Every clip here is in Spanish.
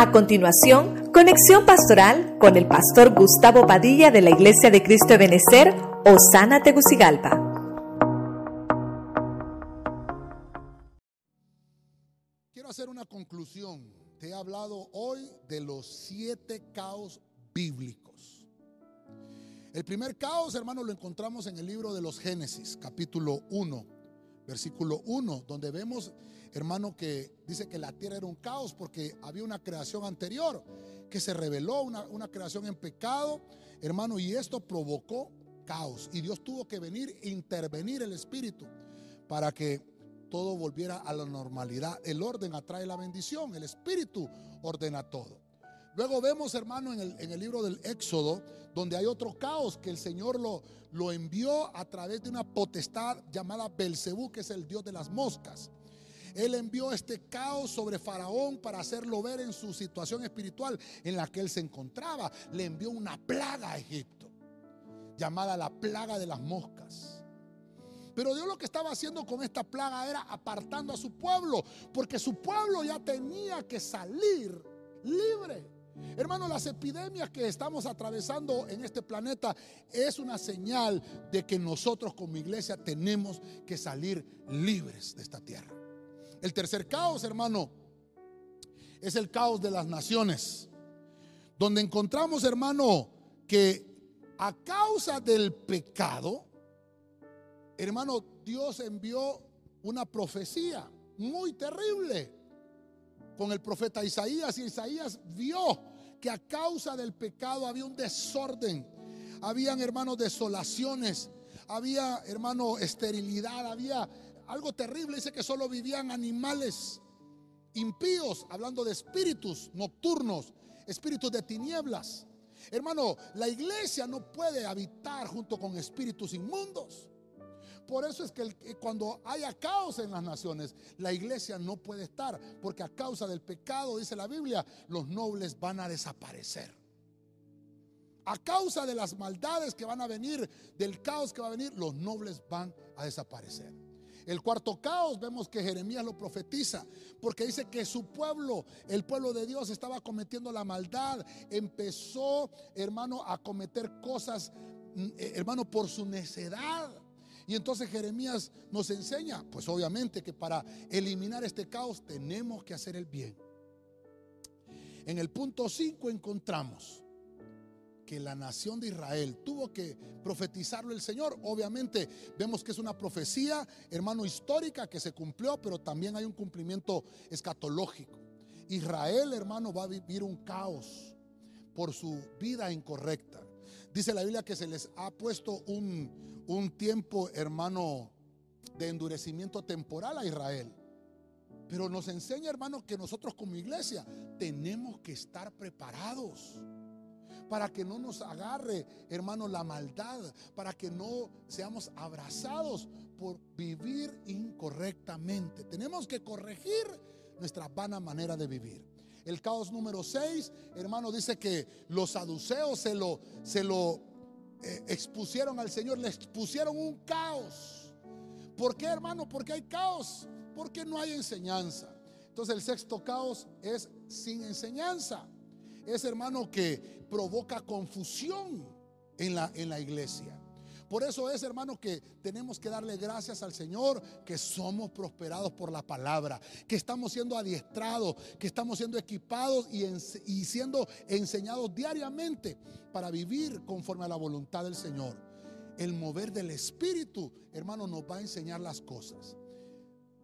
A continuación, conexión pastoral con el pastor Gustavo Padilla de la Iglesia de Cristo de Benecer, Osana Tegucigalpa. Quiero hacer una conclusión. Te he hablado hoy de los siete caos bíblicos. El primer caos, hermano, lo encontramos en el libro de los Génesis, capítulo 1, versículo 1, donde vemos hermano, que dice que la tierra era un caos porque había una creación anterior que se reveló, una, una creación en pecado, hermano, y esto provocó caos. Y Dios tuvo que venir e intervenir el Espíritu para que todo volviera a la normalidad. El orden atrae la bendición, el Espíritu ordena todo. Luego vemos, hermano, en el, libro del Éxodo, donde hay otro caos que el Señor lo, lo envió a través de una potestad llamada Belcebú, que es el Dios de las moscas. Él envió este caos sobre Faraón para hacerlo ver en su situación espiritual en la que él se encontraba. Le envió una plaga a Egipto, llamada la plaga de las moscas. Pero Dios lo que estaba haciendo con esta plaga era apartando a su pueblo, porque su pueblo ya tenía que salir libre. Hermano, las epidemias que estamos atravesando en este planeta es una señal de que nosotros como iglesia tenemos que salir libres de esta tierra. El tercer caos, hermano, es el caos de las naciones. Donde encontramos, hermano, que a causa del pecado, hermano, Dios envió una profecía muy terrible con el profeta Isaías. Y Isaías vio que a causa del pecado había un desorden. Habían, hermanos, desolaciones. Había, hermano, esterilidad. Había algo terrible, dice que solo vivían animales impíos, hablando de espíritus nocturnos, espíritus de tinieblas. Hermano, la iglesia no puede habitar junto con espíritus inmundos. Por eso es que cuando haya caos en las naciones, la iglesia no puede estar, porque a causa del pecado, dice la Biblia, los nobles van a desaparecer. A causa de las maldades que van a venir, del caos que va a venir, los nobles van a desaparecer. El cuarto caos vemos que Jeremías lo profetiza, porque dice que su pueblo, el pueblo de Dios, estaba cometiendo la maldad. Empezó, hermano, a cometer cosas, mm, eh, hermano, por su necedad. Y entonces Jeremías nos enseña, pues obviamente que para eliminar este caos tenemos que hacer el bien. En el punto 5 encontramos que la nación de Israel tuvo que profetizarlo el Señor. Obviamente vemos que es una profecía, hermano, histórica que se cumplió, pero también hay un cumplimiento escatológico. Israel, hermano, va a vivir un caos por su vida incorrecta. Dice la Biblia que se les ha puesto un, un tiempo, hermano, de endurecimiento temporal a Israel. Pero nos enseña, hermano, que nosotros como iglesia tenemos que estar preparados para que no nos agarre, hermano, la maldad, para que no seamos abrazados por vivir incorrectamente. Tenemos que corregir nuestra vana manera de vivir. El caos número 6, hermano, dice que los saduceos se lo, se lo eh, expusieron al Señor, le expusieron un caos. ¿Por qué, hermano? Porque hay caos, porque no hay enseñanza. Entonces el sexto caos es sin enseñanza es hermano que provoca confusión en la, en la iglesia. Por eso es, hermano, que tenemos que darle gracias al Señor, que somos prosperados por la palabra, que estamos siendo adiestrados, que estamos siendo equipados y, y, siendo enseñados diariamente para vivir conforme a la voluntad del Señor. El mover del Espíritu, hermano, nos va a enseñar las cosas.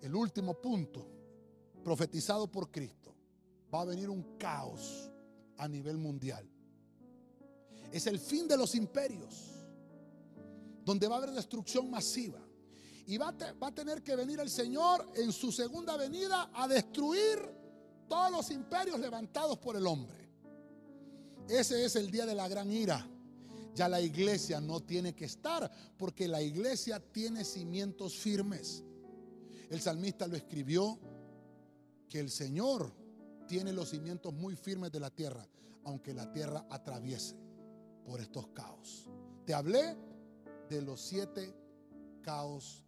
El último punto, profetizado por Cristo, va a venir un caos a nivel mundial. Es el fin de los imperios, donde va a haber destrucción masiva. Y va a, tener que venir el Señor en su segunda venida a destruir todos los imperios levantados por el hombre. Ese es el día de la gran ira. Ya la iglesia no tiene que estar porque la iglesia tiene cimientos firmes. El salmista lo escribió que el Señor tiene los cimientos muy firmes de la tierra, aunque la tierra atraviese por estos caos. Te hablé de los siete caos